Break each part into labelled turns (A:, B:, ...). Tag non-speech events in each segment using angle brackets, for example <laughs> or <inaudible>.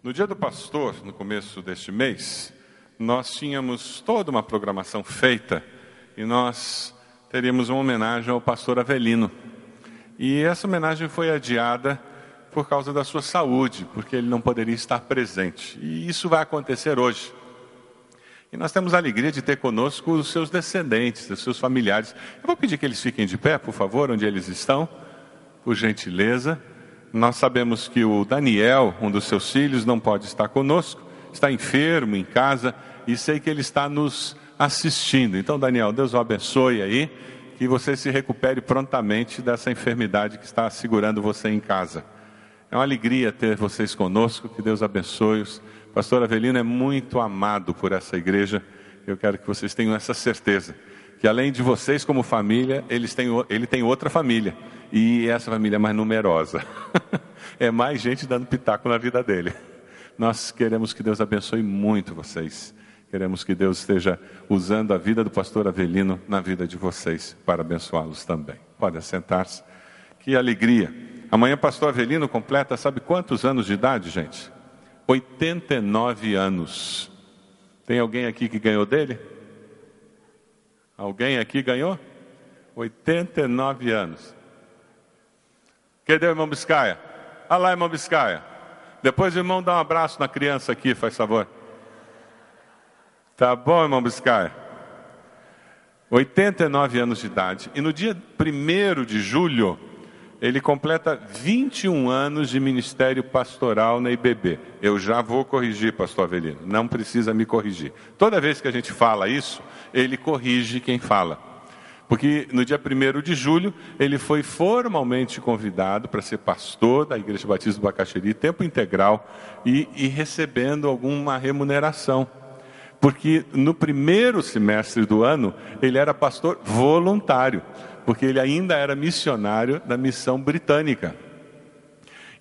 A: No dia do pastor, no começo deste mês, nós tínhamos toda uma programação feita e nós teríamos uma homenagem ao pastor Avelino. E essa homenagem foi adiada por causa da sua saúde, porque ele não poderia estar presente. E isso vai acontecer hoje. E nós temos a alegria de ter conosco os seus descendentes, os seus familiares. Eu vou pedir que eles fiquem de pé, por favor, onde eles estão, por gentileza. Nós sabemos que o Daniel, um dos seus filhos, não pode estar conosco, está enfermo em casa e sei que ele está nos assistindo. Então, Daniel, Deus o abençoe aí, que você se recupere prontamente dessa enfermidade que está segurando você em casa. É uma alegria ter vocês conosco, que Deus abençoe-os. Pastor Avelino é muito amado por essa igreja. Eu quero que vocês tenham essa certeza, que além de vocês como família, eles têm, ele tem outra família. E essa família é mais numerosa. <laughs> é mais gente dando pitaco na vida dele. Nós queremos que Deus abençoe muito vocês. Queremos que Deus esteja usando a vida do pastor Avelino na vida de vocês para abençoá-los também. Pode sentar-se. Que alegria. Amanhã pastor Avelino completa, sabe quantos anos de idade, gente? 89 anos. Tem alguém aqui que ganhou dele? Alguém aqui ganhou? 89 anos. Cadê o irmão Biscaia? Olha lá, irmão Biscaia. Depois irmão dá um abraço na criança aqui, faz favor. Tá bom, irmão Biscaia? 89 anos de idade. E no dia 1 de julho, ele completa 21 anos de ministério pastoral na IBB. Eu já vou corrigir, pastor Avelino, não precisa me corrigir. Toda vez que a gente fala isso, ele corrige quem fala. Porque no dia 1 de julho, ele foi formalmente convidado para ser pastor da Igreja Batista do Bacaxeri, tempo integral, e, e recebendo alguma remuneração. Porque no primeiro semestre do ano, ele era pastor voluntário porque ele ainda era missionário da missão britânica.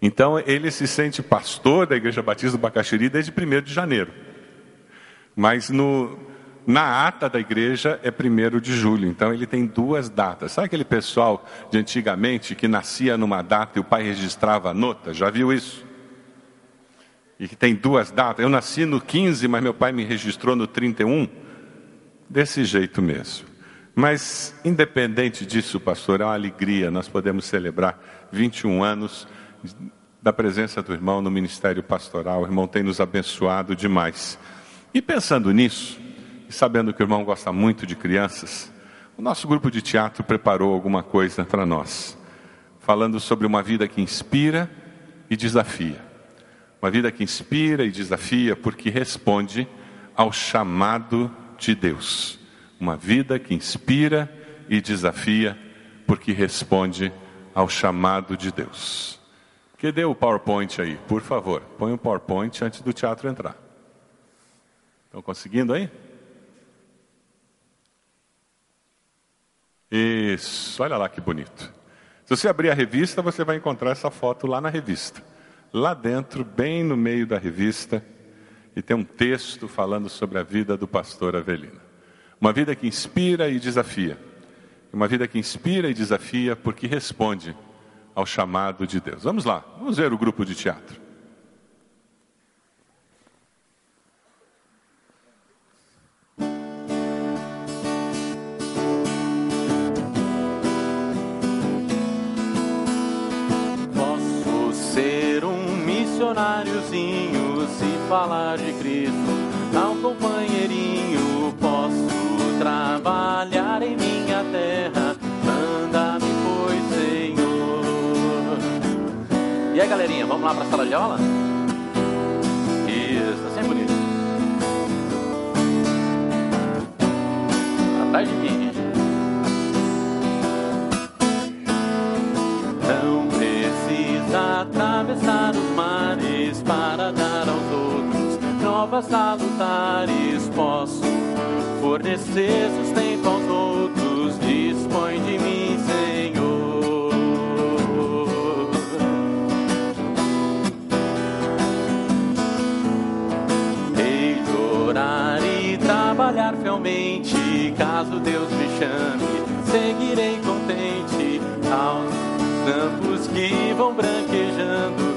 A: Então ele se sente pastor da Igreja Batista do Bacaxiri desde 1 de janeiro. Mas no, na ata da igreja é 1 de julho, então ele tem duas datas. Sabe aquele pessoal de antigamente que nascia numa data e o pai registrava a nota? Já viu isso? E que tem duas datas. Eu nasci no 15, mas meu pai me registrou no 31. Desse jeito mesmo. Mas, independente disso, pastor, é uma alegria nós podemos celebrar 21 anos da presença do irmão no ministério pastoral. O irmão tem nos abençoado demais. E pensando nisso, e sabendo que o irmão gosta muito de crianças, o nosso grupo de teatro preparou alguma coisa para nós, falando sobre uma vida que inspira e desafia. Uma vida que inspira e desafia porque responde ao chamado de Deus. Uma vida que inspira e desafia, porque responde ao chamado de Deus. Que dê o PowerPoint aí, por favor. Põe o PowerPoint antes do teatro entrar. Estão conseguindo aí? Isso, olha lá que bonito. Se você abrir a revista, você vai encontrar essa foto lá na revista. Lá dentro, bem no meio da revista, e tem um texto falando sobre a vida do pastor Avelino. Uma vida que inspira e desafia. Uma vida que inspira e desafia porque responde ao chamado de Deus. Vamos lá, vamos ver o grupo de teatro.
B: Posso ser um missionáriozinho se falar de Cristo, um companheirinho, trabalhar em minha terra. Manda-me, pois, Senhor. E aí, galerinha, vamos lá para a sala de aula? Isso, tá sempre bonito. Atrás de mim, gente. Não precisa atravessar os mares para dar aos outros novas salutares. Posso fornecer sustento aos outros, dispõe de mim, Senhor. Hei de orar e trabalhar fielmente, caso Deus me chame, seguirei contente aos campos que vão branquejando,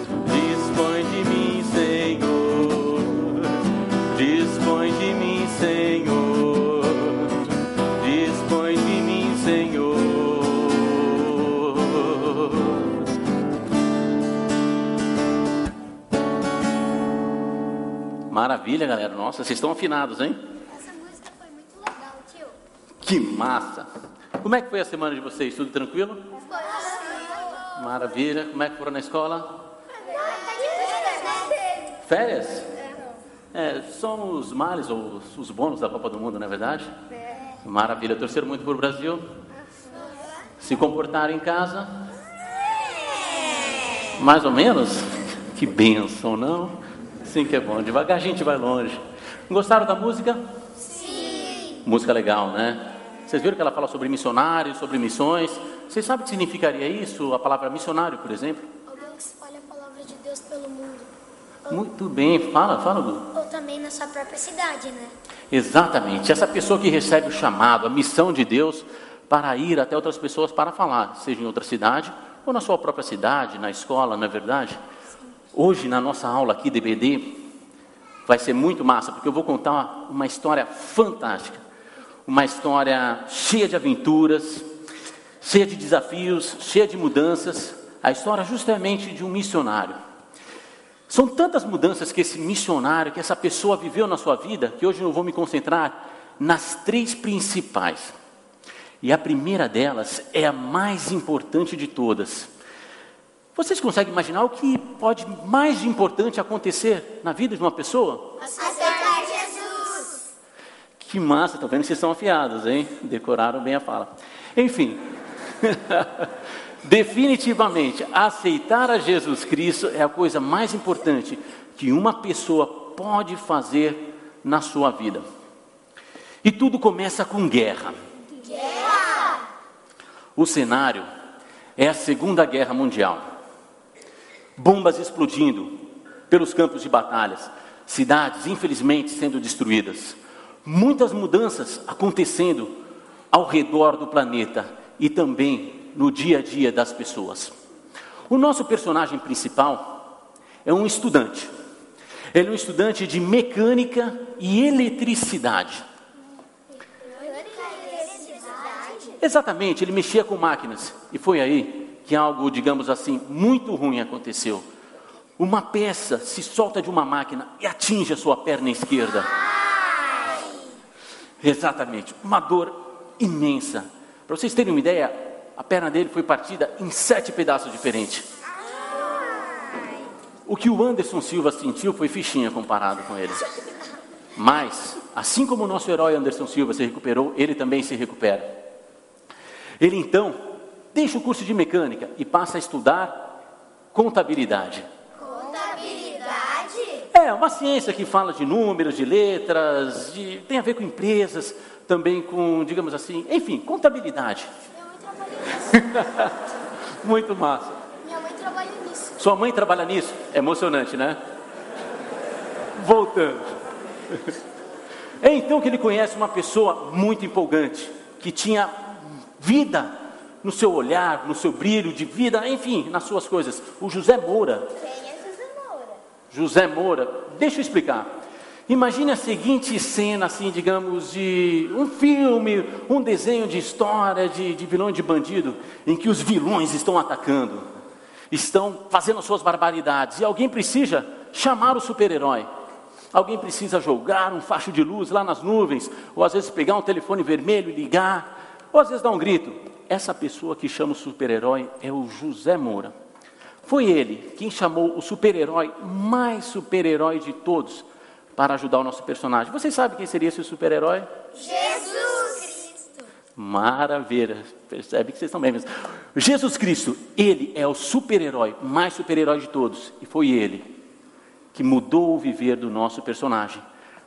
B: Maravilha, galera. Nossa, vocês estão afinados, hein?
C: Essa música foi muito legal, tio.
B: Que massa! Como é que foi a semana de vocês? Tudo tranquilo?
C: Foi assim.
B: Maravilha. Como é que foram na escola?
C: Tá de né?
B: Férias? É, são os males ou os- bônus da Copa do Mundo, não é verdade? Maravilha. Torceram muito por Brasil? Se comportaram em casa? Mais ou menos? Que bênção, não? Sim que é bom. Devagar a gente vai longe. Gostaram da música? Sim. Música legal, né? Vocês viram que ela fala sobre missionários, sobre missões? Vocês sabem o que significaria isso? A palavra missionário, por exemplo?
C: Alguém que espalha a palavra de Deus pelo mundo.
B: Muito bem. Fala, fala, Lu.
C: Ou também na sua própria cidade, né?
B: Exatamente. Essa pessoa que recebe o chamado, a missão de Deus para ir até outras pessoas para falar, seja em outra cidade ou na sua própria cidade, na escola, não é verdade? Hoje, na nossa aula aqui, DBD, vai ser muito massa, porque eu vou contar uma história fantástica. Uma história cheia de aventuras, cheia de desafios, cheia de mudanças. A história justamente de um missionário. São tantas mudanças que esse missionário, que essa pessoa viveu na sua vida, que hoje eu vou me concentrar nas três principais. E a primeira delas é a mais importante de todas. Vocês conseguem imaginar o que pode mais importante acontecer na vida de uma pessoa?
C: Aceitar Jesus.
B: Que massa, tá vendo que vocês estão afiados, hein? Decoraram bem a fala. Enfim, <laughs> definitivamente, aceitar a Jesus Cristo é a coisa mais importante que uma pessoa pode fazer na sua vida. E tudo começa com guerra. O cenário é a Segunda Guerra Mundial. Bombas explodindo pelos campos de batalhas, cidades infelizmente sendo destruídas, muitas mudanças acontecendo ao redor do planeta e também no dia a dia das pessoas. O nosso personagem principal é um estudante. Ele é um estudante de mecânica e eletricidade. Exatamente, ele mexia com máquinas. E foi aí que algo, digamos assim, muito ruim aconteceu. Uma peça se solta de uma máquina e atinge a sua perna esquerda. Exatamente, uma dor imensa. Para vocês terem uma ideia, a perna dele foi partida em sete pedaços diferentes. O que o Anderson Silva sentiu foi fichinha comparado com ele. Mas, assim como o nosso herói Anderson Silva se recuperou, ele também se recupera. Ele então deixa o curso de mecânica e passa a estudar contabilidade.
C: Contabilidade?
B: É uma ciência que fala de números, de letras, de- tem a ver com empresas, também com, digamos assim, enfim, contabilidade.
C: Minha mãe trabalha nisso. <laughs>
B: Muito massa.
C: Minha mãe trabalha nisso.
B: Sua mãe trabalha nisso? É emocionante, né? Voltando. É então que ele conhece uma pessoa muito empolgante, que tinha vida no seu olhar, no seu brilho de vida, enfim, nas suas coisas. O José Moura.
C: Quem é José Moura?
B: José Moura, deixa eu explicar. Imagine a seguinte cena, assim, digamos, de um filme, um desenho de história de, de vilão e de bandido, em que os vilões estão atacando, estão fazendo as suas barbaridades, e alguém precisa chamar o super-herói. Alguém precisa jogar um facho de luz lá nas nuvens, ou às vezes pegar um telefone vermelho e ligar, ou às vezes dar um grito. Essa pessoa que chama o super-herói é o José Moura. Foi ele quem chamou o super-herói mais super-herói de todos para ajudar o nosso personagem. Vocês sabem quem seria esse super-herói?
C: Jesus Cristo.
B: Maravilha, percebe que vocês estão bem mesmo. Jesus Cristo, ele é o super-herói, mais super-herói de todos, e foi ele que mudou o viver do nosso personagem.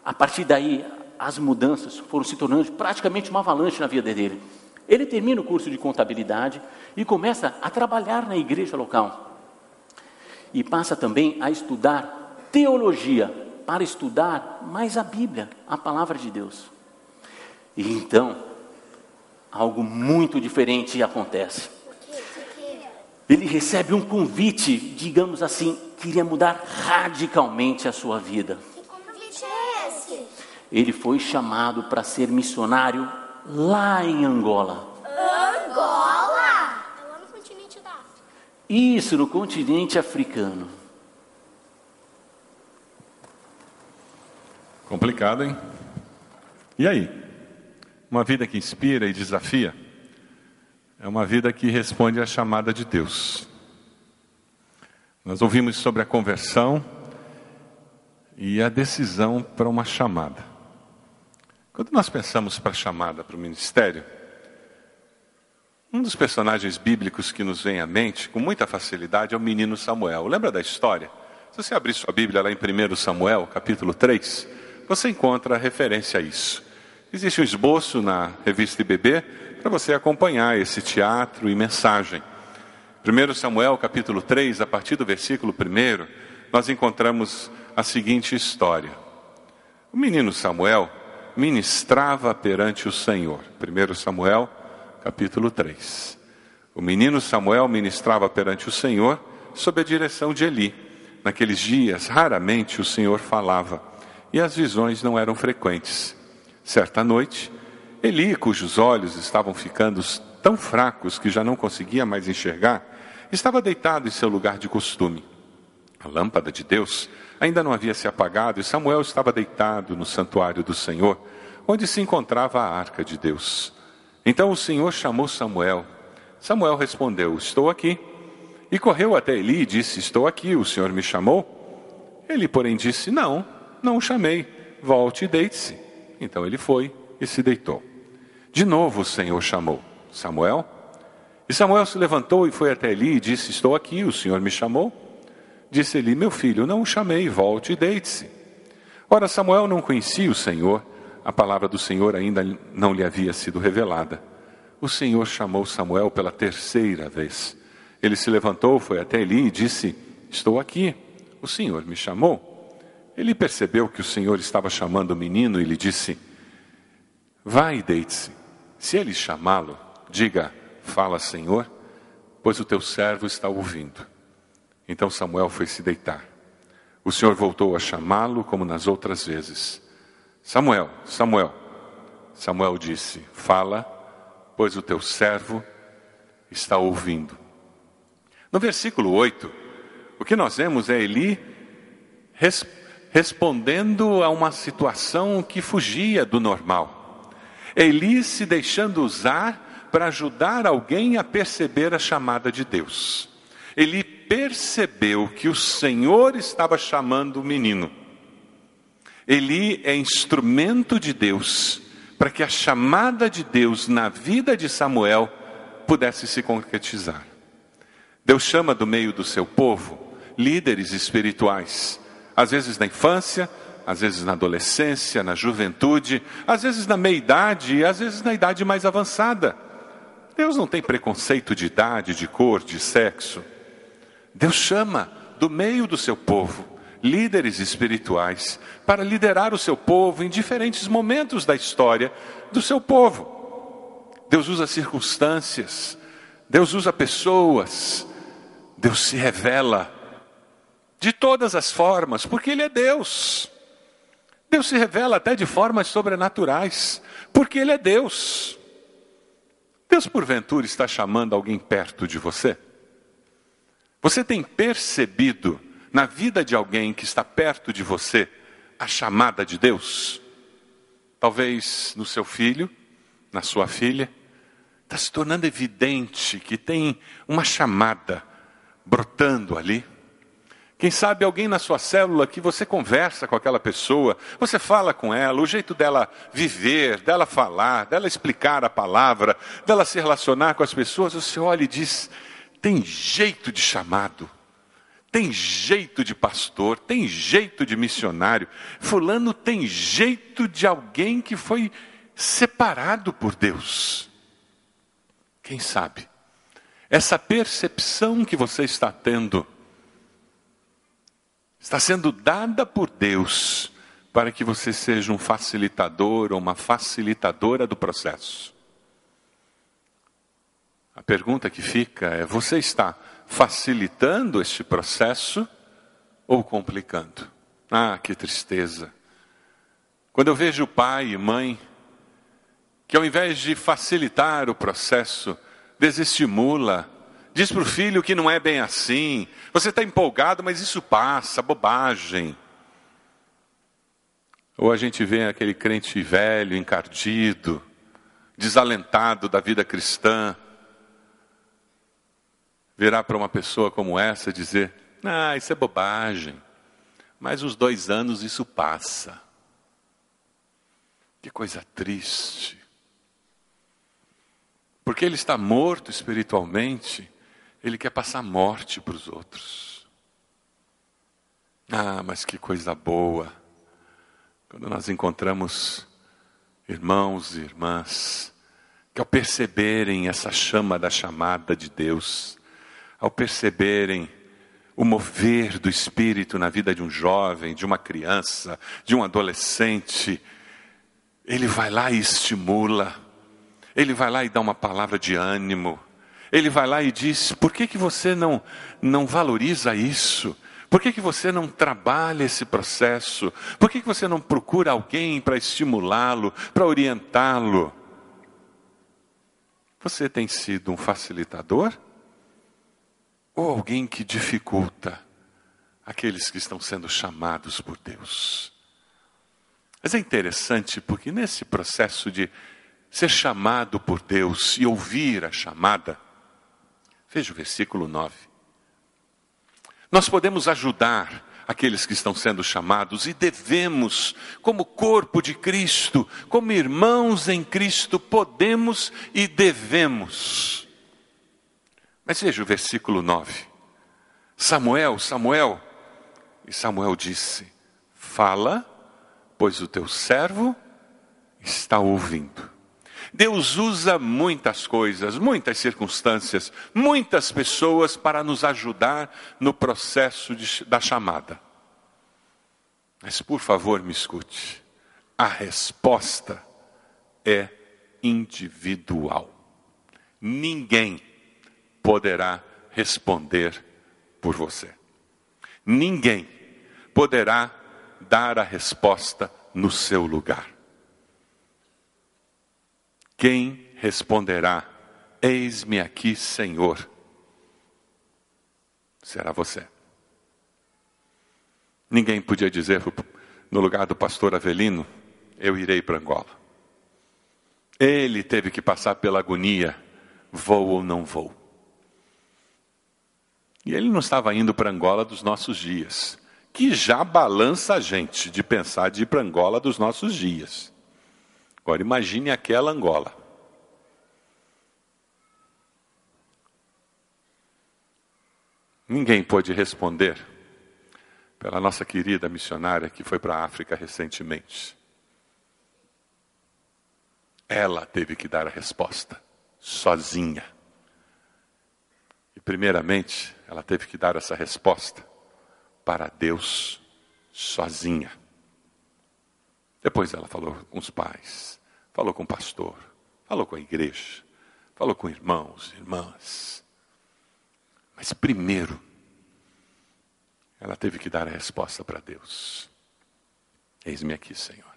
B: A partir daí, as mudanças foram se tornando praticamente uma avalanche na vida dele. Ele termina o curso de contabilidade e começa a trabalhar na igreja local. E passa também a estudar teologia, para estudar mais a Bíblia, a palavra de Deus. E então, algo muito diferente acontece. Ele recebe um convite, digamos assim, que iria mudar radicalmente a sua vida.
C: Que convite é esse?
B: Ele foi chamado para ser missionário lá em Angola.
C: Angola? É lá no continente da África.
B: Isso, no continente africano.
A: Complicado, hein? E aí? Uma vida que inspira e desafia é uma vida que responde à chamada de Deus. Nós ouvimos sobre a conversão e a decisão para uma chamada. Quando nós pensamos para a chamada para o ministério, um dos personagens bíblicos que nos vem à mente com muita facilidade é o menino Samuel. Lembra da história? Se você abrir sua Bíblia lá em 1 Samuel, capítulo 3, você encontra referência a isso. Existe um esboço na revista IBB para você acompanhar esse teatro e mensagem. 1 Samuel capítulo 3, a partir do versículo 1, nós encontramos a seguinte história. O menino Samuel ministrava perante o Senhor. 1 Samuel capítulo 3. O menino Samuel ministrava perante o Senhor sob a direção de Eli. Naqueles dias, raramente o Senhor falava e as visões não eram frequentes. Certa noite, Eli, cujos olhos estavam ficando tão fracos que já não conseguia mais enxergar, estava deitado em seu lugar de costume. A lâmpada de Deus ainda não havia se apagado e Samuel estava deitado no santuário do Senhor, onde se encontrava a arca de Deus. Então o Senhor chamou Samuel. Samuel respondeu: Estou aqui. E correu até Eli e disse: Estou aqui, o Senhor me chamou? Ele, porém, disse: Não, não o chamei. Volte e deite-se. Então ele foi e se deitou. De novo o Senhor chamou: Samuel? E Samuel se levantou e foi até Eli e disse: Estou aqui, o Senhor me chamou? Disse Eli: Meu filho, não o chamei, volte e deite-se. Ora, Samuel não conhecia o Senhor, a palavra do Senhor ainda não lhe havia sido revelada. O Senhor chamou Samuel pela terceira vez. Ele se levantou, foi até Eli e disse: Estou aqui, o Senhor me chamou. Ele percebeu que o Senhor estava chamando o menino e lhe disse: Vai e deite-se. Se ele chamá-lo, diga: Fala, Senhor, pois o teu servo está ouvindo. Então Samuel foi se deitar. O Senhor voltou a chamá-lo como nas outras vezes. Samuel, Samuel. Samuel disse: Fala, pois o teu servo está ouvindo. No versículo 8, o que nós vemos é Eli respondendo a uma situação que fugia do normal. Eli se deixando usar para ajudar alguém a perceber a chamada de Deus. Ele percebeu que o Senhor estava chamando o menino. Eli é instrumento de Deus para que a chamada de Deus na vida de Samuel pudesse se concretizar. Deus chama do meio do seu povo líderes espirituais às vezes na infância, às vezes na adolescência, na juventude, às vezes na meia-idade e às vezes na idade mais avançada. Deus não tem preconceito de idade, de cor, de sexo. Deus chama do meio do seu povo líderes espirituais para liderar o seu povo em diferentes momentos da história do seu povo. Deus usa circunstâncias, Deus usa pessoas, Deus se revela de todas as formas, porque Ele é Deus. Deus se revela até de formas sobrenaturais, porque Ele é Deus. Deus, porventura, está chamando alguém perto de você? Você tem percebido na vida de alguém que está perto de você a chamada de Deus? Talvez no seu filho, na sua filha, está se tornando evidente que tem uma chamada brotando ali. Quem sabe alguém na sua célula que você conversa com aquela pessoa, você fala com ela, o jeito dela viver, dela falar, dela explicar a palavra, dela se relacionar com as pessoas, você olha e diz: tem jeito de chamado, tem jeito de pastor, tem jeito de missionário. Fulano tem jeito de alguém que foi separado por Deus. Quem sabe? Essa percepção que você está tendo está sendo dada por Deus para que você seja um facilitador ou uma facilitadora do processo. A pergunta que fica é: você está facilitando este processo ou complicando? Ah, que tristeza. Quando eu vejo pai e mãe que ao invés de facilitar o processo, desestimula, Diz para o filho que não é bem assim. Você está empolgado, mas isso passa, bobagem. Ou a gente vê aquele crente velho, encardido, desalentado da vida cristã, virar para uma pessoa como essa e dizer: Ah, isso é bobagem, mas uns dois anos isso passa. Que coisa triste. Porque ele está morto espiritualmente, ele quer passar morte para os outros. Ah, mas que coisa boa. Quando nós encontramos irmãos e irmãs que, ao perceberem essa chama da chamada de Deus, ao perceberem o mover do Espírito na vida de um jovem, de uma criança, de um adolescente, ele vai lá e estimula, ele vai lá e dá uma palavra de ânimo, ele vai lá e diz: por que, que você não, não valoriza isso? Por que, que você não trabalha esse processo? Por que, que você não procura alguém para estimulá-lo, para orientá-lo? Você tem sido um facilitador? Ou alguém que dificulta aqueles que estão sendo chamados por Deus? Mas é interessante porque nesse processo de ser chamado por Deus e ouvir a chamada, veja o versículo 9. Nós podemos ajudar aqueles que estão sendo chamados e devemos, como corpo de Cristo, como irmãos em Cristo, podemos e devemos. Mas veja o versículo 9. Samuel, Samuel, e Samuel disse: Fala pois o teu servo está ouvindo. Deus usa muitas coisas, muitas circunstâncias, muitas pessoas para nos ajudar no processo de, da chamada. Mas por favor, me escute. A resposta é individual. Ninguém poderá responder por você. Ninguém poderá dar a resposta no seu lugar. Quem responderá: Eis-me aqui, Senhor? Será você. Ninguém podia dizer no lugar do pastor Avelino: Eu irei para Angola. Ele teve que passar pela agonia: vou ou não vou. E ele não estava indo para Angola dos nossos dias que já balança a gente de pensar de ir para Angola dos nossos dias. Agora imagine aquela Angola. Ninguém pôde responder pela nossa querida missionária que foi para a África recentemente. Ela teve que dar a resposta, sozinha. Primeiramente, ela teve que dar essa resposta para Deus sozinha. Depois ela falou com os pais, falou com o pastor, falou com a igreja, falou com irmãos, irmãs. Mas primeiro, ela teve que dar a resposta para Deus. Eis-me aqui, Senhor.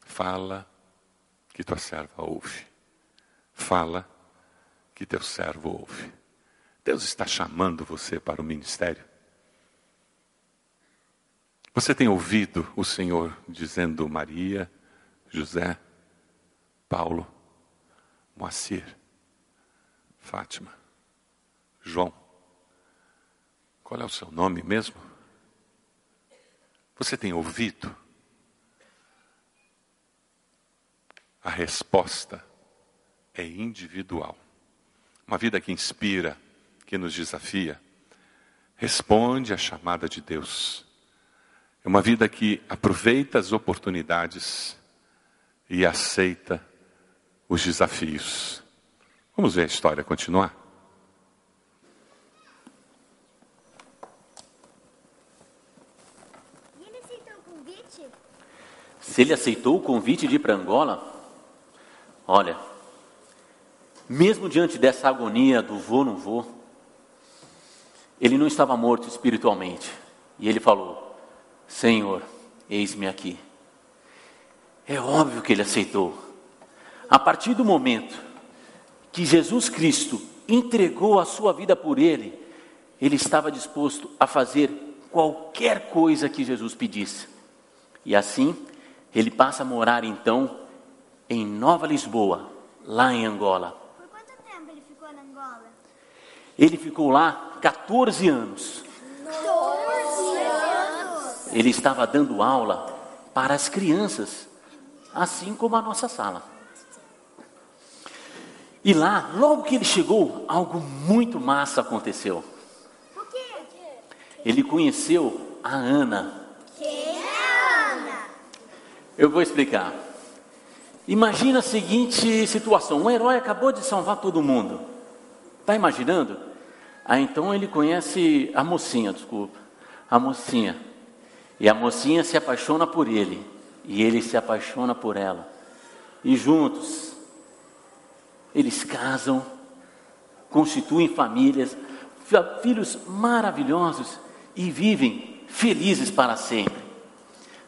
A: Fala que tua serva ouve. Fala que teu servo ouve. Deus está chamando você para o ministério. Você tem ouvido o Senhor dizendo Maria, José, Paulo, Moacir, Fátima, João? Qual é o seu nome mesmo? Você tem ouvido? A resposta é individual. Uma vida que inspira, que nos desafia, responde à chamada de Deus é uma vida que aproveita as oportunidades e aceita os desafios. Vamos ver a história continuar?
C: ele aceitou o convite?
B: Se ele aceitou o convite de ir para Angola, olha, mesmo diante dessa agonia do vou, não vou, ele não estava morto espiritualmente. E ele falou: Senhor, eis-me aqui. É óbvio que ele aceitou. A partir do momento que Jesus Cristo entregou a sua vida por ele, ele estava disposto a fazer qualquer coisa que Jesus pedisse. E assim, ele passa a morar então em Nova Lisboa, lá em Angola.
C: Por quanto tempo ele ficou na Angola?
B: Ele ficou lá 14 anos.
C: 14 anos.
B: Ele estava dando aula para as crianças, assim como a nossa sala. E lá, logo que ele chegou, algo muito massa aconteceu. Ele conheceu a Ana.
C: Quem é Ana?
B: Eu vou explicar. Imagina a seguinte situação: um herói acabou de salvar todo mundo. Está imaginando? Aí então ele conhece a mocinha, desculpa, a mocinha. E a mocinha se apaixona por ele. E ele se apaixona por ela. E juntos, eles casam, constituem famílias, fi- filhos maravilhosos e vivem felizes para sempre.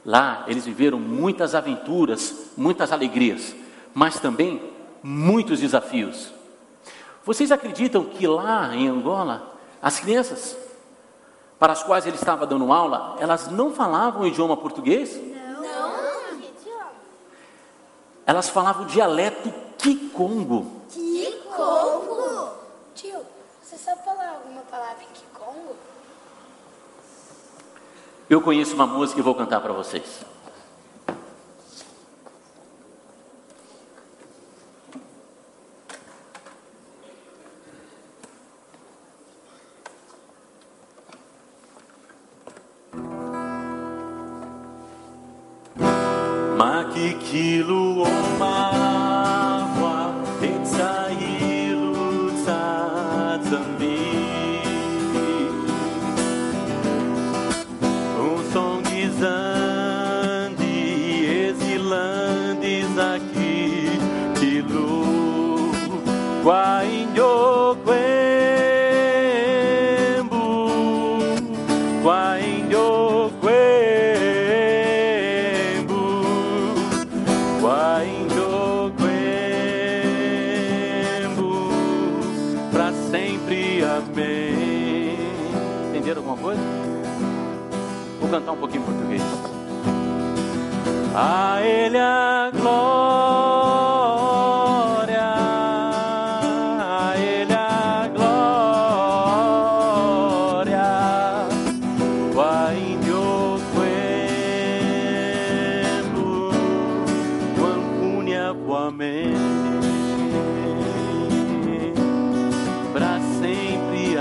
B: Lá eles viveram muitas aventuras, muitas alegrias, mas também muitos desafios. Vocês acreditam que lá em Angola, as crianças para as quais ele estava dando aula, elas não falavam o idioma português?
C: Não.
B: Elas falavam o dialeto Kikongo.
C: Que Congo?
D: Tio, você sabe falar alguma palavra em Kikongo?
B: Eu conheço uma música e vou cantar para vocês.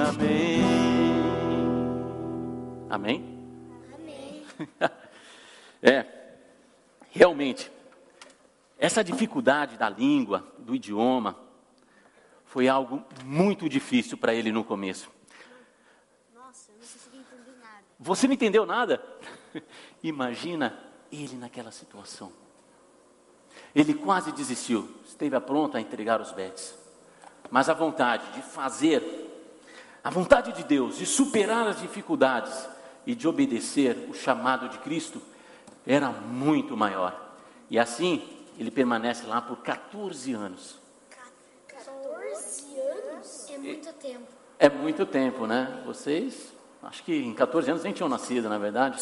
B: Amém. Amém? Amém. <laughs> É, realmente, essa dificuldade da língua, do idioma, foi algo muito difícil para ele no começo.
C: Nossa, eu não consegui entender nada.
B: Você não entendeu nada? <laughs> Imagina ele naquela situação. Ele quase desistiu, esteve pronto a entregar os bets. Mas a vontade de fazer, a vontade de Deus de superar as dificuldades e de obedecer o chamado de Cristo era muito maior. E assim, ele permanece lá por 14 anos.
C: 14 anos? É muito tempo.
B: É muito tempo, né? Vocês, acho que em 14 anos nem tinham nascido, na verdade.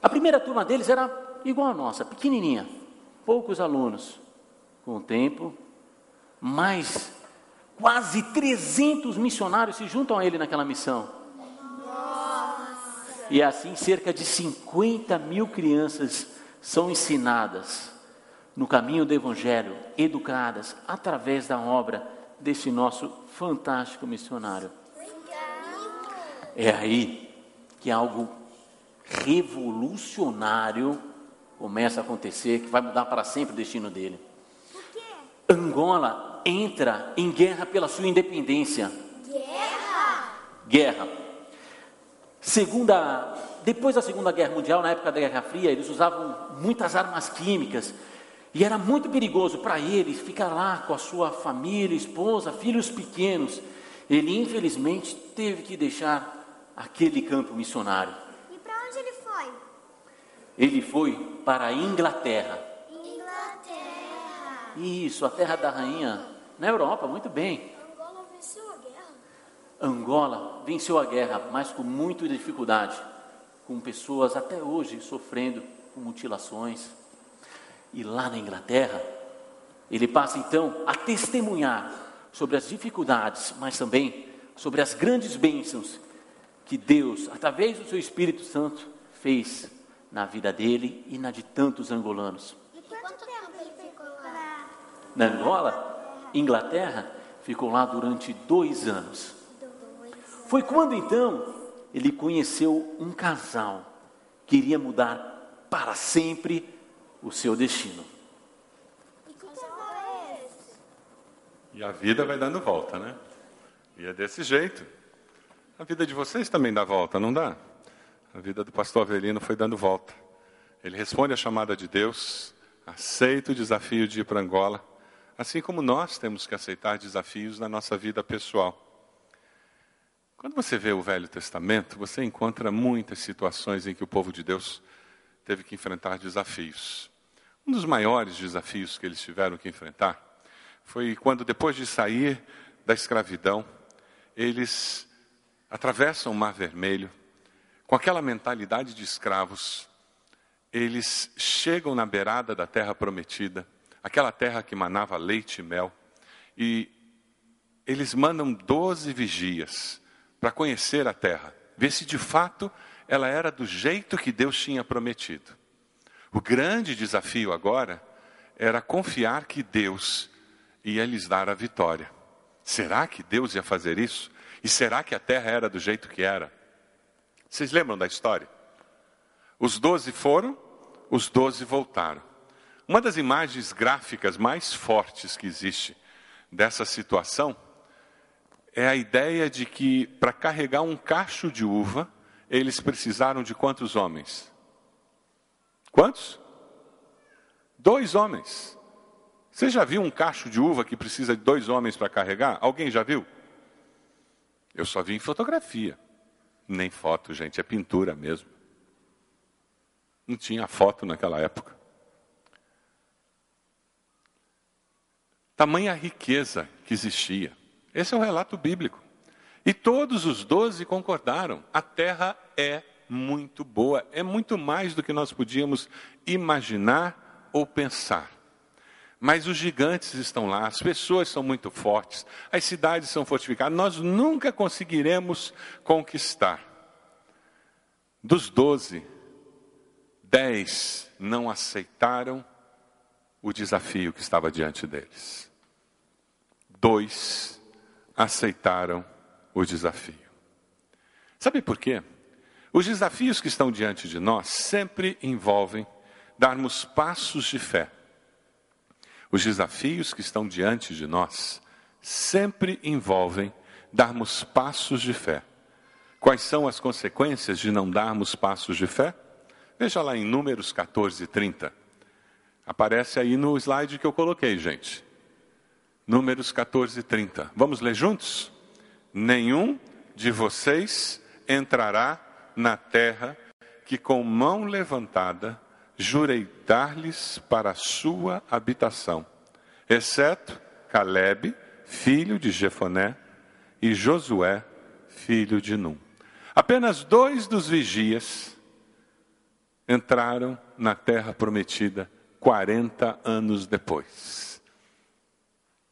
B: A primeira turma deles era igual a nossa, pequenininha, poucos alunos. Com o tempo, mais quase 300 missionários se juntam a ele naquela missão. E assim, cerca de 50 mil crianças são ensinadas no caminho do Evangelho, educadas através da obra desse nosso fantástico missionário. É aí que algo revolucionário começa a acontecer, que vai mudar para sempre o destino dele. Angola entra em guerra pela sua independência.
C: Guerra?
B: Guerra. Segunda, depois da Segunda Guerra Mundial, na época da Guerra Fria, eles usavam muitas armas químicas e era muito perigoso para eles ficar lá com a sua família, esposa, filhos pequenos. Ele infelizmente teve que deixar aquele campo missionário.
C: E pra onde ele foi?
B: Ele foi para a Inglaterra. Isso, a terra da rainha, na Europa, muito bem.
C: Angola venceu a guerra?
B: Angola venceu a guerra, mas com muita dificuldade, com pessoas até hoje sofrendo com mutilações. E lá na Inglaterra, ele passa então a testemunhar sobre as dificuldades, mas também sobre as grandes bênçãos que Deus, através do seu Espírito Santo, fez na vida dele e na de tantos angolanos.
C: E quanto tempo?
B: Na Angola, Inglaterra, ficou lá durante dois anos. Foi quando então ele conheceu um casal que iria mudar para sempre o seu destino.
C: E é?
A: E a vida vai dando volta, né? E é desse jeito. A vida de vocês também dá volta, não dá? A vida do pastor Avelino foi dando volta. Ele responde à chamada de Deus, aceita o desafio de ir para Angola, assim como nós temos que aceitar desafios na nossa vida pessoal. Quando você vê o Velho Testamento, você encontra muitas situações em que o povo de Deus teve que enfrentar desafios. Um dos maiores desafios que eles tiveram que enfrentar foi quando, depois de sair da escravidão, eles atravessam o Mar Vermelho, com aquela mentalidade de escravos, eles chegam na beirada da terra prometida, aquela terra que manava leite e mel, e eles mandam doze vigias para conhecer a terra, ver se de fato ela era do jeito que Deus tinha prometido. O grande desafio agora era confiar que Deus ia lhes dar a vitória. Será que Deus ia fazer isso? E será que a terra era do jeito que era? Vocês lembram da história? Os doze foram, os doze voltaram. Uma das imagens gráficas mais fortes que existe dessa situação é a ideia de que para carregar um cacho de uva, eles precisaram de quantos homens? Quantos? Dois homens. Você já viu um cacho de uva que precisa de dois homens para carregar? Alguém já viu? Eu só vi em fotografia. Nem foto, gente, é pintura mesmo. Não tinha foto naquela época. Tamanha riqueza que existia. Esse é o relato bíblico. E todos os doze concordaram: a terra é muito boa, é muito mais do que nós podíamos imaginar ou pensar. Mas os gigantes estão lá, as pessoas são muito fortes, as cidades são fortificadas, nós nunca conseguiremos conquistar. Dos doze, dez não aceitaram o desafio que estava diante deles. Dois aceitaram o desafio. Sabe por quê? Os desafios que estão diante de nós sempre envolvem darmos passos de fé. Os desafios que estão diante de nós sempre envolvem darmos passos de fé. Quais são as consequências de não darmos passos de fé? Veja lá em Números 14, 30. Aparece aí no slide que eu coloquei, gente. Números 14, 30. Vamos ler juntos? Nenhum de vocês entrará na terra que com mão levantada jurei dar-lhes para a sua habitação, exceto Caleb, filho de Jefoné, e Josué, filho de Num. Apenas dois dos vigias entraram na terra prometida 40 anos depois.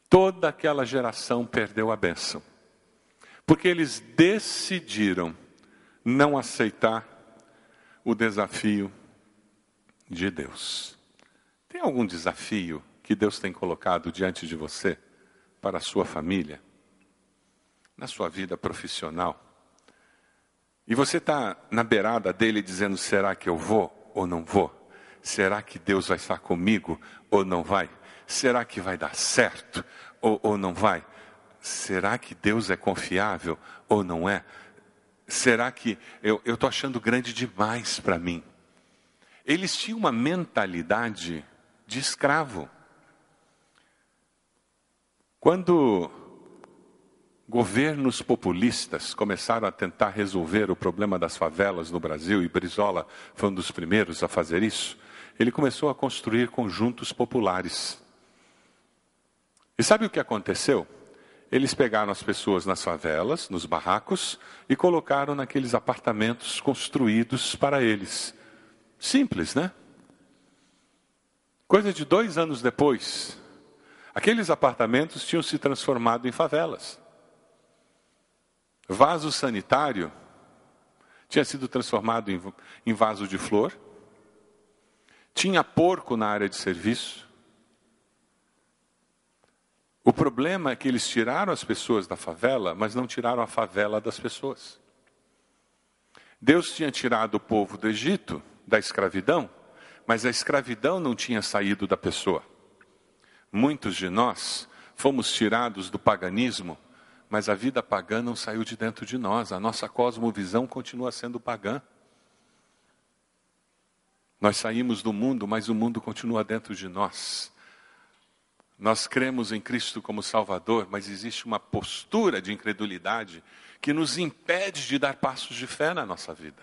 A: Toda aquela geração perdeu a bênção, porque eles decidiram não aceitar o desafio de Deus. Tem algum desafio que Deus tem colocado diante de você para a sua família, na sua vida profissional? E você está na beirada dele dizendo: será que eu vou ou não vou? Será que Deus vai estar comigo ou não vai? Será que vai dar certo ou, ou não vai? Será que Deus é confiável ou não é? Será que eu estou achando grande demais para mim? Eles tinham uma mentalidade de escravo. Quando governos populistas começaram a tentar resolver o problema das favelas no Brasil, e Brizola foi um dos primeiros a fazer isso, ele começou a construir conjuntos populares. E sabe o que aconteceu? eles pegaram as pessoas nas favelas, nos barracos, e colocaram naqueles apartamentos construídos para eles. Simples, né? Coisa de dois anos depois, aqueles apartamentos tinham se transformado em favelas. Vaso sanitário tinha sido transformado em, vaso de flor. Tinha porco na área de serviço. O problema é que eles tiraram as pessoas da favela, mas não tiraram a favela das pessoas. Deus tinha tirado o povo do Egito, da escravidão, mas a escravidão não tinha saído da pessoa. Muitos de nós fomos tirados do paganismo, mas a vida pagã não saiu de dentro de nós, a nossa cosmovisão continua sendo pagã. Nós saímos do mundo, mas o mundo continua dentro de nós. Nós cremos em Cristo como Salvador, mas existe uma postura de incredulidade que nos impede de dar passos de fé na nossa vida.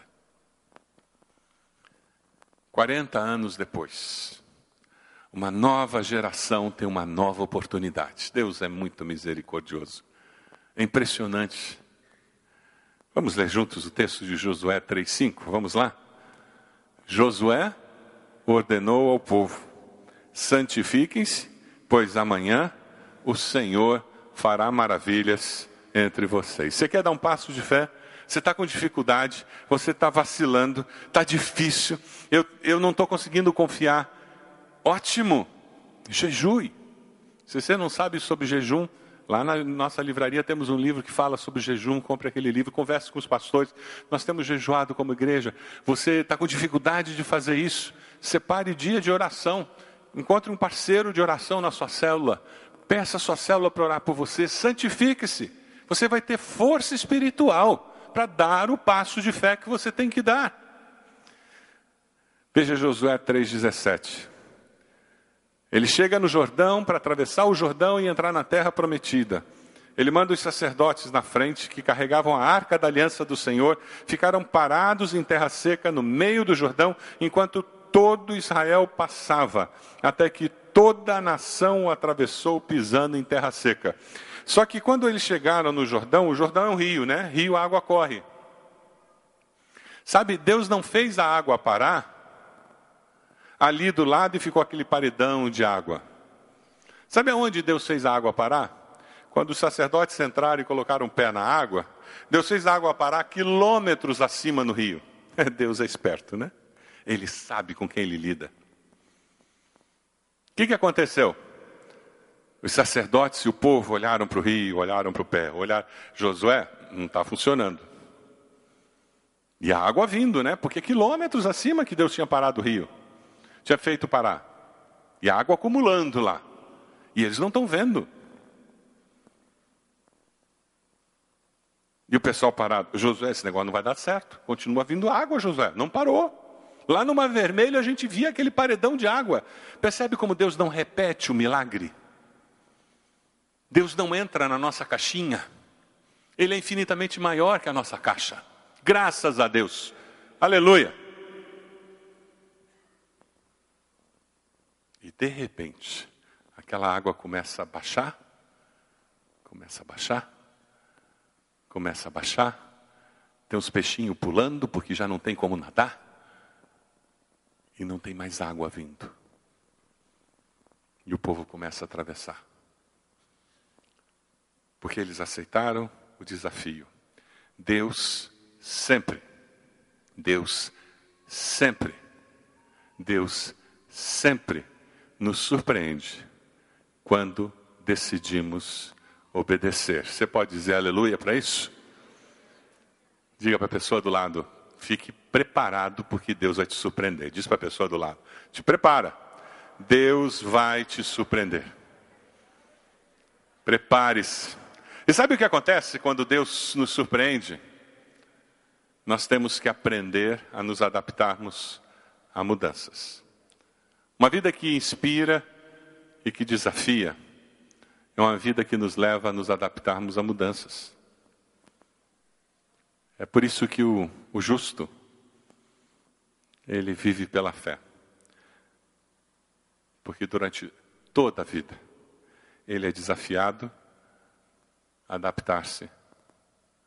A: 40 anos depois, uma nova geração tem uma nova oportunidade. Deus é muito misericordioso. É impressionante. Vamos ler juntos o texto de Josué 3:5. Vamos lá? Josué ordenou ao povo: santifiquem-se, pois amanhã o Senhor fará maravilhas entre vocês. Você quer dar um passo de fé? Você está com dificuldade, você está vacilando, está difícil, eu, eu não estou conseguindo confiar. Ótimo, jejue. Se você não sabe sobre jejum, lá na nossa livraria temos um livro que fala sobre jejum, compre aquele livro, converse com os pastores. Nós temos jejuado como igreja. Você está com dificuldade de fazer isso? Separe dia de oração. Encontre um parceiro de oração na sua célula. Peça a sua célula para orar por você. Santifique-se. Você vai ter força espiritual para dar o passo de fé que você tem que dar. Veja Josué 3,17. Ele chega no Jordão para atravessar o Jordão e entrar na terra prometida. Ele manda os sacerdotes na frente, que carregavam a arca da aliança do Senhor, ficaram parados em terra seca no meio do Jordão, enquanto todo Israel passava, até que toda a nação o atravessou pisando em terra seca. Só que quando eles chegaram no Jordão, o Jordão é um rio, né? Rio, água corre. Sabe, Deus não fez a água parar ali do lado e ficou aquele paredão de água. Sabe aonde Deus fez a água parar? Quando os sacerdotes entraram e colocaram o pé na água, Deus fez a água parar quilômetros acima no rio. <laughs> Deus é esperto, né? Ele sabe com quem ele lida. O que, que aconteceu? Os sacerdotes e o povo olharam para o rio, olharam para o pé, olharam. Josué, não está funcionando. E a água vindo, né? Porque quilômetros acima que Deus tinha parado o rio. Tinha feito parar. E a água acumulando lá. E eles não estão vendo. E o pessoal parado. Josué, esse negócio não vai dar certo. Continua vindo água, Josué. Não parou. Lá no Mar Vermelho a gente via aquele paredão de água. Percebe como Deus não repete o milagre? Deus não entra na nossa caixinha. Ele é infinitamente maior que a nossa caixa. Graças a Deus. Aleluia. E de repente, aquela água começa a baixar, começa a baixar, começa a baixar. Tem os peixinhos pulando porque já não tem como nadar. E não tem mais água vindo. E o povo começa a atravessar porque eles aceitaram o desafio. Deus sempre, Deus sempre, Deus sempre nos surpreende quando decidimos obedecer. Você pode dizer aleluia para isso? Diga para a pessoa do lado, fique preparado porque Deus vai te surpreender. Diz para a pessoa do lado, te prepara. Deus vai te surpreender. Prepare-se. E sabe o que acontece quando Deus nos surpreende? Nós temos que aprender a nos adaptarmos a mudanças. Uma vida que inspira e que desafia é uma vida que nos leva a nos adaptarmos a mudanças. É por isso que o, o justo, ele vive pela fé. Porque durante toda a vida, ele é desafiado a adaptar-se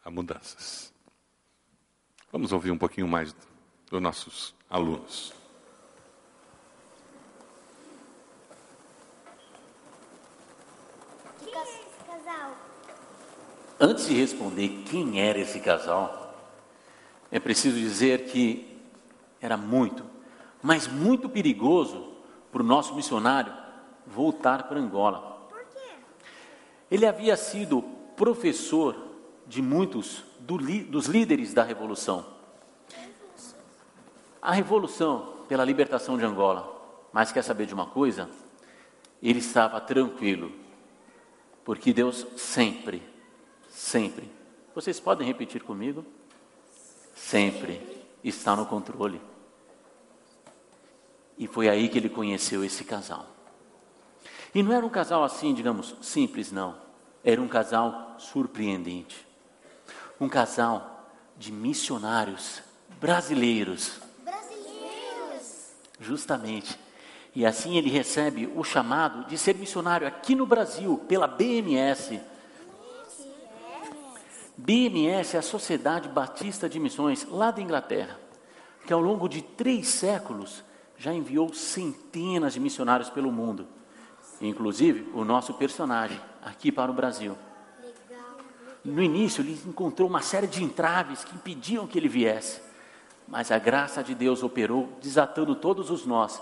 A: a mudanças. Vamos ouvir um pouquinho mais dos nossos alunos.
B: Antes de responder quem era esse casal, é preciso dizer que era muito, mas muito perigoso para o nosso missionário voltar para Angola.
C: Por quê?
B: Ele havia sido professor de muitos do, dos líderes da revolução. A revolução pela libertação de Angola. Mas quer saber de uma coisa? Ele estava tranquilo, porque Deus sempre, sempre, vocês podem repetir comigo? Sempre está no controle. E foi aí que ele conheceu esse casal. E não era um casal assim, digamos, simples, não. Era um casal surpreendente. Um casal de missionários brasileiros.
C: Brasileiros.
B: Justamente. E assim ele recebe o chamado de ser missionário aqui no Brasil, pela BMS. BMS é a Sociedade Batista de Missões, lá da Inglaterra, que ao longo de três séculos já enviou centenas de missionários pelo mundo, inclusive o nosso personagem, aqui para o Brasil. No início, ele encontrou uma série de entraves que impediam que ele viesse, mas a graça de Deus operou, desatando todos os nós,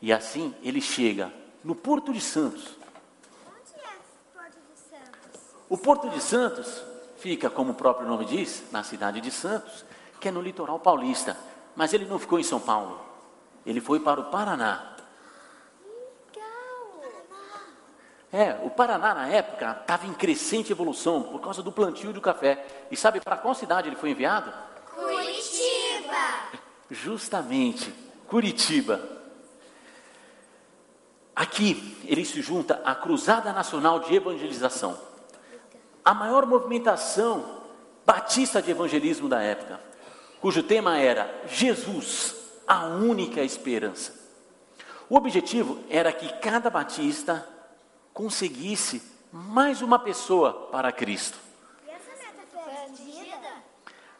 B: e assim ele chega no Porto de Santos.
C: Onde é Porto de Santos?
B: O Porto de Santos fica, como o próprio nome diz, na cidade de Santos, que é no litoral paulista. Mas ele não ficou em São Paulo, ele foi para o Paraná. É, o Paraná na época estava em crescente evolução por causa do plantio do café. E sabe para qual cidade ele foi enviado?
C: Curitiba.
B: Justamente, Curitiba. Aqui ele se junta à Cruzada Nacional de Evangelização, a maior movimentação batista de evangelismo da época, cujo tema era Jesus, a única esperança. O objetivo era que cada batista conseguisse mais uma pessoa para Cristo.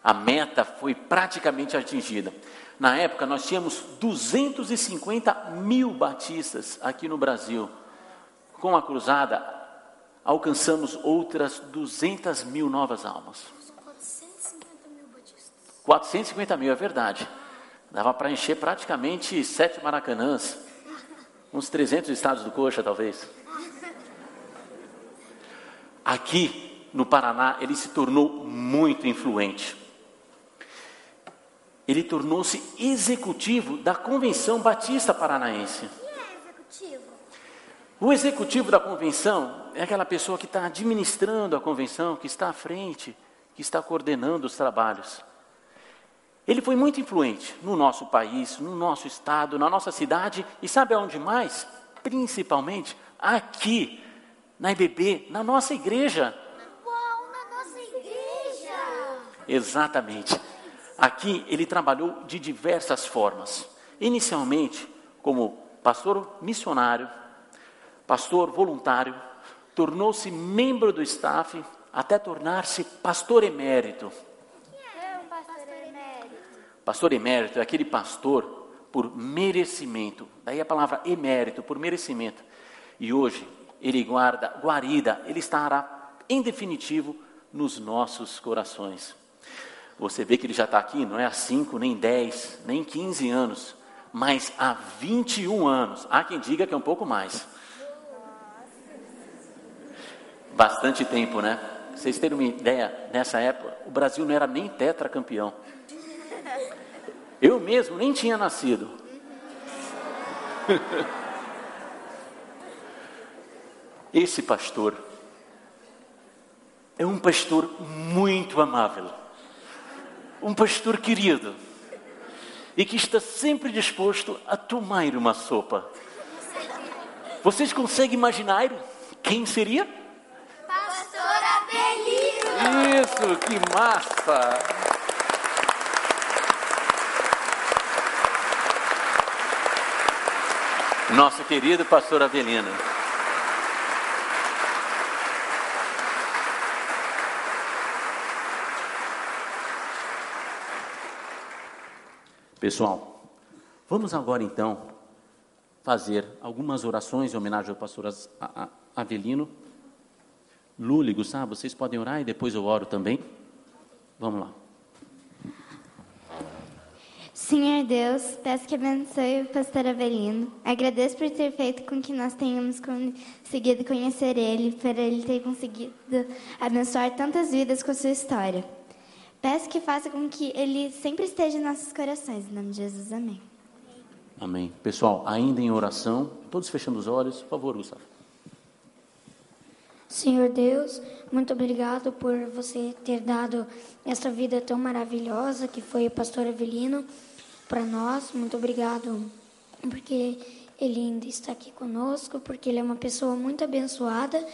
B: A meta foi praticamente atingida. Na época, nós tínhamos 250 mil batistas aqui no Brasil. Com a cruzada, alcançamos outras 200 mil novas almas.
D: São 450 mil batistas.
B: 450 mil, é verdade. Dava para encher praticamente sete maracanãs. Uns 300 estados do Coxa, talvez. Aqui no Paraná, ele se tornou muito influente. Ele tornou-se executivo da Convenção Batista Paranaense.
C: Quem é executivo?
B: O executivo da convenção é aquela pessoa que está administrando a convenção, que está à frente, que está coordenando os trabalhos. Ele foi muito influente no nosso país, no nosso estado, na nossa cidade e sabe aonde mais? Principalmente aqui, na IBB, na nossa igreja.
C: Uau, na nossa igreja.
B: Exatamente. Aqui ele trabalhou de diversas formas. Inicialmente, como pastor missionário, pastor voluntário, tornou-se membro do staff até tornar-se pastor emérito.
C: É pastor emérito?
B: Pastor emérito é aquele pastor por merecimento. Daí a palavra emérito, por merecimento. E hoje ele guarda, guarida, ele estará em definitivo nos nossos corações. Você vê que ele já está aqui, não é há 5, nem 10, nem 15 anos, mas há 21 anos. Há quem diga que é um pouco mais. Bastante tempo, né? Vocês terem uma ideia, nessa época, o Brasil não era nem tetracampeão. Eu mesmo nem tinha nascido. <laughs> Esse pastor é um pastor muito amável, um pastor querido e que está sempre disposto a tomar uma sopa. Vocês conseguem imaginar quem seria? Isso, que massa! Nosso querido pastor Avelino. Pessoal, vamos agora então fazer algumas orações em homenagem ao pastor Avelino. Lula e Gustavo, vocês podem orar e depois eu oro também? Vamos lá.
E: Senhor Deus, peço que abençoe o pastor Avelino. Agradeço por ter feito com que nós tenhamos conseguido conhecer ele, por ele ter conseguido abençoar tantas vidas com a sua história. Peço que faça com que ele sempre esteja em nossos corações. Em nome de Jesus, amém.
B: Amém. Pessoal, ainda em oração, todos fechando os olhos, por favor, Gustavo.
D: Senhor Deus, muito obrigado por você ter dado essa vida tão maravilhosa que foi o pastor Avelino para nós. Muito obrigado porque ele ainda está aqui conosco, porque ele é uma pessoa muito abençoada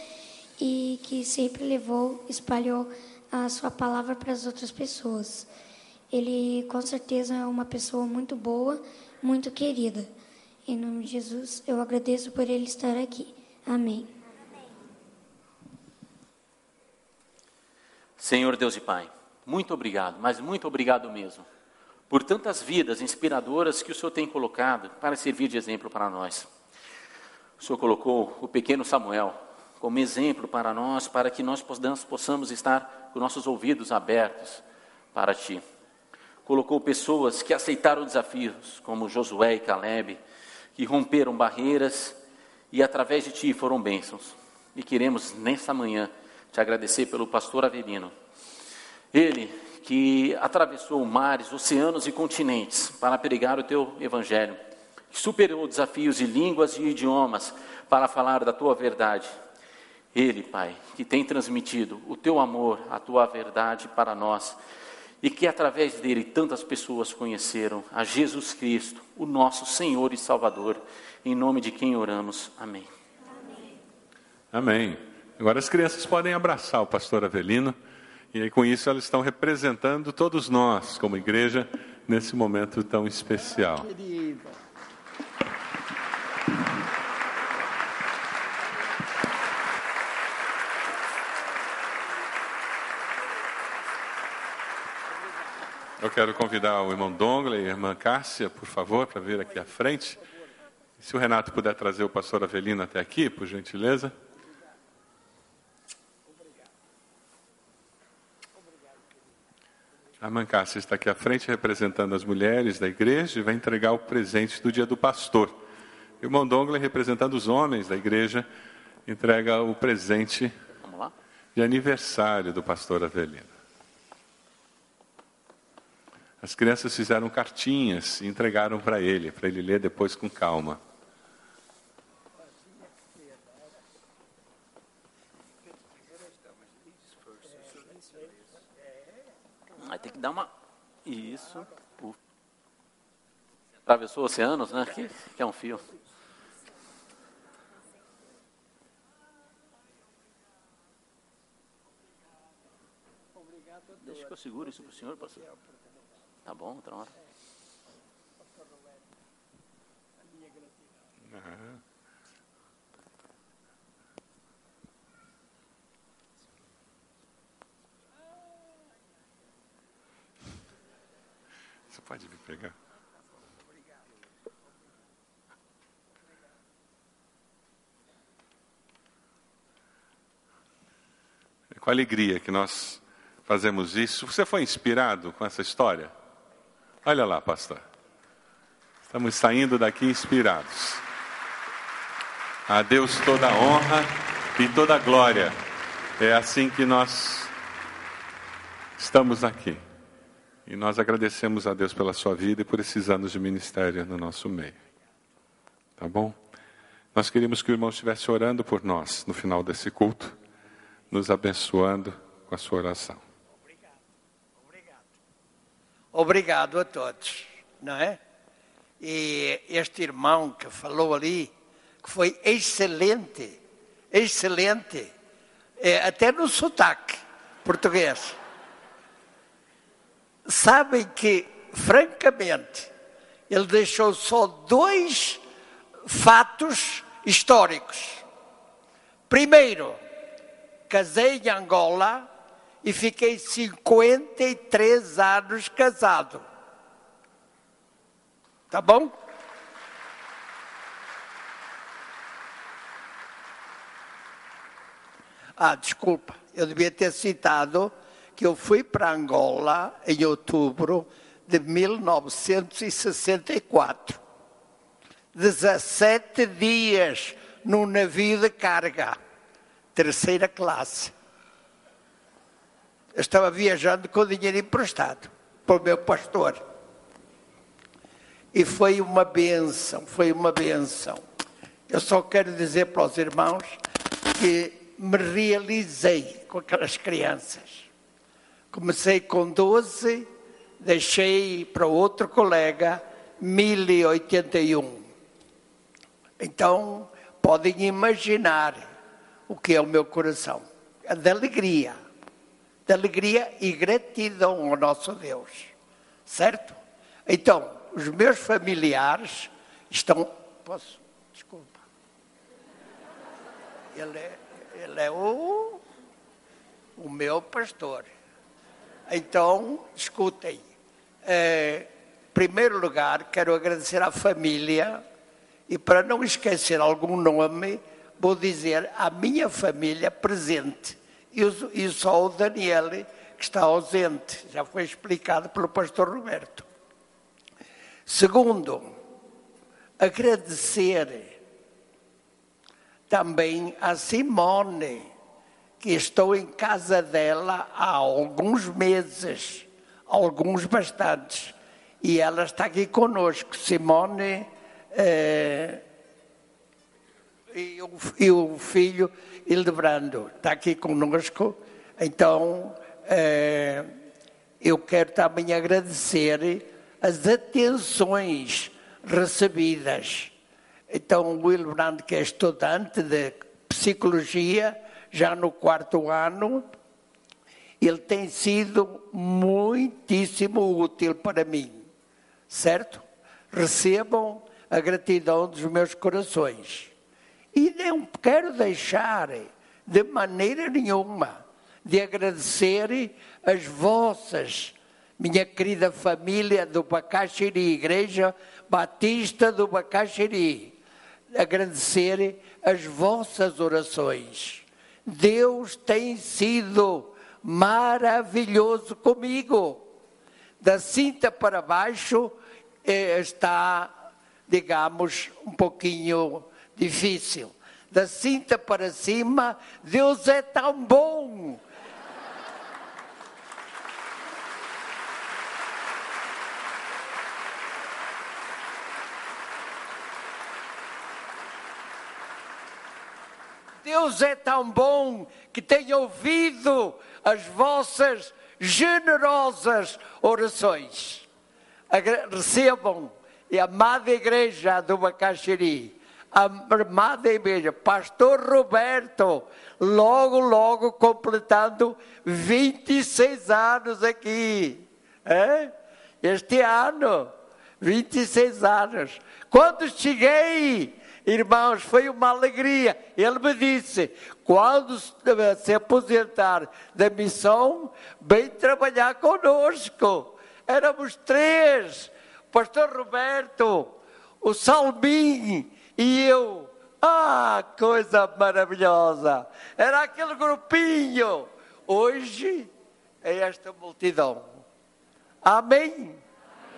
D: e que sempre levou, espalhou a sua palavra para as outras pessoas. Ele com certeza é uma pessoa muito boa, muito querida. Em nome de Jesus, eu agradeço por ele estar aqui. Amém.
B: Senhor Deus e Pai, muito obrigado, mas muito obrigado mesmo, por tantas vidas inspiradoras que o Senhor tem colocado para servir de exemplo para nós. O Senhor colocou o pequeno Samuel como exemplo para nós, para que nós possamos estar com nossos ouvidos abertos para Ti. Colocou pessoas que aceitaram desafios, como Josué e Caleb, que romperam barreiras e através de Ti foram bênçãos. E queremos nessa manhã te agradecer pelo pastor Avelino. Ele que atravessou mares, oceanos e continentes para pregar o teu evangelho, que superou desafios de línguas e idiomas para falar da tua verdade. Ele, Pai, que tem transmitido o teu amor, a tua verdade para nós, e que através dele tantas pessoas conheceram a Jesus Cristo, o nosso Senhor e Salvador, em nome de quem oramos. Amém.
A: Amém. Agora as crianças podem abraçar o pastor Avelino, e aí com isso elas estão representando todos nós, como igreja, nesse momento tão especial. Eu quero convidar o irmão Dongle e a irmã Cássia, por favor, para vir aqui à frente. Se o Renato puder trazer o pastor Avelino até aqui, por gentileza. A Cássia está aqui à frente representando as mulheres da igreja e vai entregar o presente do dia do pastor. O irmão Dongle, representando os homens da igreja, entrega o presente de aniversário do pastor Avelino. As crianças fizeram cartinhas e entregaram para ele, para ele ler depois com calma.
B: Tem que dar uma. Isso. Atravessou oceanos, né? Que, que é um fio. Deixa que eu seguro isso para o senhor, pastor. Tá bom, outra hora. Uhum.
A: Você pode vir pegar? É com alegria que nós fazemos isso. Você foi inspirado com essa história? Olha lá, pastor. Estamos saindo daqui inspirados. A Deus toda a honra e toda a glória. É assim que nós estamos aqui. E nós agradecemos a Deus pela sua vida e por esses anos de ministério no nosso meio. Tá bom? Nós queríamos que o irmão estivesse orando por nós no final desse culto, nos abençoando com a sua oração.
F: Obrigado a todos, não é? E este irmão que falou ali, que foi excelente, excelente, é, até no sotaque português. Sabem que, francamente, ele deixou só dois fatos históricos. Primeiro, casei em Angola e fiquei 53 anos casado. Tá bom? Ah, desculpa, eu devia ter citado que eu fui para Angola em outubro de 1964. 17 dias num navio de carga, terceira classe. Eu estava viajando com dinheiro emprestado para o meu pastor. E foi uma benção, foi uma benção. Eu só quero dizer para os irmãos que me realizei com aquelas crianças. Comecei com 12, deixei para outro colega 1081. Então, podem imaginar o que é o meu coração. É de alegria. De alegria e gratidão ao nosso Deus. Certo? Então, os meus familiares estão. Posso? Desculpa. Ele é, ele é o, o meu pastor. Então, escutem. É, em primeiro lugar, quero agradecer à família e para não esquecer algum nome, vou dizer a minha família presente. E só o Daniel que está ausente. Já foi explicado pelo pastor Roberto. Segundo, agradecer também a Simone, que estou em casa dela há alguns meses, alguns bastantes, e ela está aqui conosco. Simone é, e, o, e, o, filho Hildebrando está aqui conosco. Então, é, eu quero também agradecer as atenções recebidas. Então, o Hildebrando, que é estudante de psicologia, já no quarto ano, ele tem sido muitíssimo útil para mim, certo? Recebam a gratidão dos meus corações. E não quero deixar de maneira nenhuma de agradecer as vossas, minha querida família do Bacaxiri, Igreja Batista do Bacaxiri, agradecer as vossas orações. Deus tem sido maravilhoso comigo. Da cinta para baixo eh, está digamos, um pouquinho difícil. Da cinta para cima, Deus é tão bom. Deus é tão bom que tem ouvido as vossas generosas orações. Recebam e amada igreja do Bacaxiri, amada igreja, pastor Roberto, logo, logo completando 26 anos aqui. É? Este ano, 26 anos. Quando cheguei, irmãos, foi uma alegria. Ele me disse: quando se aposentar da missão, vem trabalhar conosco. Éramos três pastor Roberto, o Salmin e eu. Ah, coisa maravilhosa! Era aquele grupinho. Hoje é esta multidão. Amém?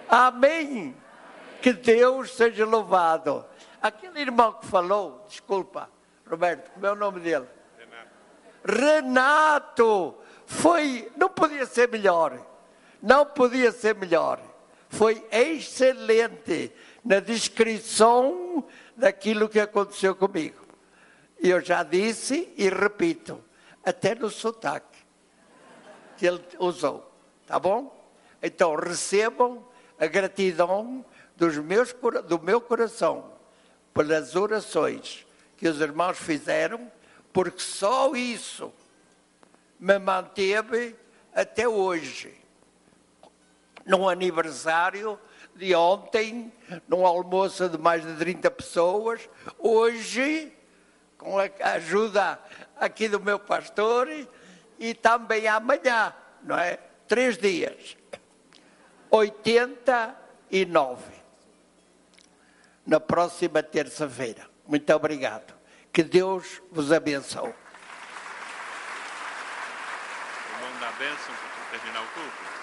F: Amém? Amém. Que Deus seja louvado. Aquele irmão que falou, desculpa, Roberto, como é o nome dele? Renato. Renato. Foi, não podia ser melhor. Não podia ser melhor foi excelente na descrição daquilo que aconteceu comigo. Eu já disse e repito, até no sotaque que ele usou, tá bom? Então recebam a gratidão dos meus, do meu coração pelas orações que os irmãos fizeram, porque só isso me manteve até hoje num aniversário de ontem, num almoço de mais de 30 pessoas, hoje, com a ajuda aqui do meu pastor, e também amanhã, não é? Três dias. 89. Na próxima terça-feira. Muito obrigado. Que Deus vos abençoe.
A: bênção para terminar o culto?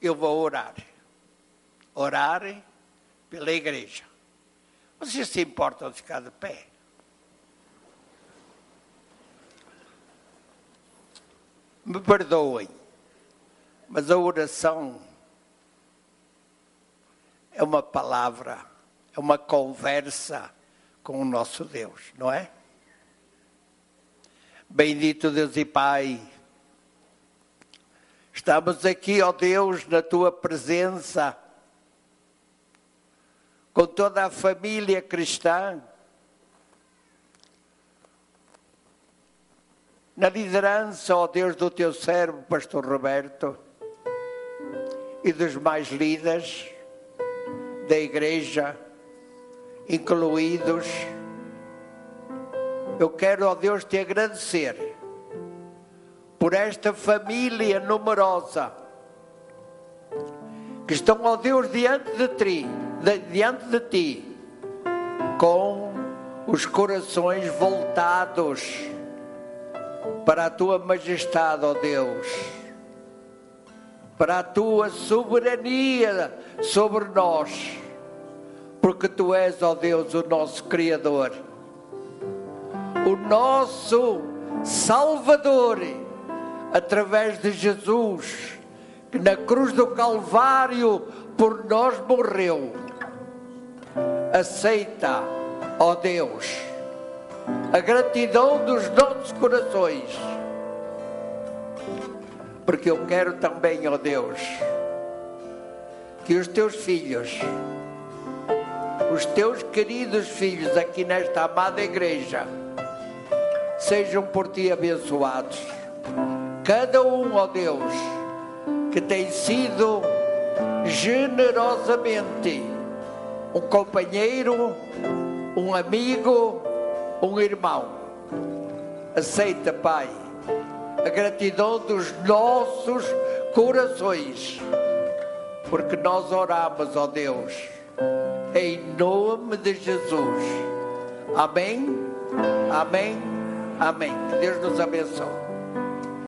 F: Eu vou orar. Orar pela igreja. Vocês se importam de ficar de pé? Me perdoem, mas a oração é uma palavra, é uma conversa com o nosso Deus, não é? Bendito Deus e Pai, estamos aqui, ó Deus, na tua presença, com toda a família cristã, na liderança, ó Deus, do teu servo, Pastor Roberto, e dos mais líderes da igreja, incluídos. Eu quero, ó Deus, te agradecer por esta família numerosa que estão, ó Deus, diante de ti, de, diante de ti, com os corações voltados para a tua majestade, ó Deus, para a tua soberania sobre nós, porque tu és, ó Deus, o nosso Criador, o nosso Salvador, através de Jesus, que na cruz do Calvário por nós morreu. Aceita, ó Deus, a gratidão dos nossos corações, porque eu quero também, ó Deus, que os teus filhos, os teus queridos filhos aqui nesta amada igreja, sejam por ti abençoados. Cada um, ó Deus, que tem sido generosamente um companheiro, um amigo, um irmão. Aceita, Pai, a gratidão dos nossos corações, porque nós oramos, ó Deus, em nome de Jesus. Amém, amém, amém. Que Deus nos abençoe.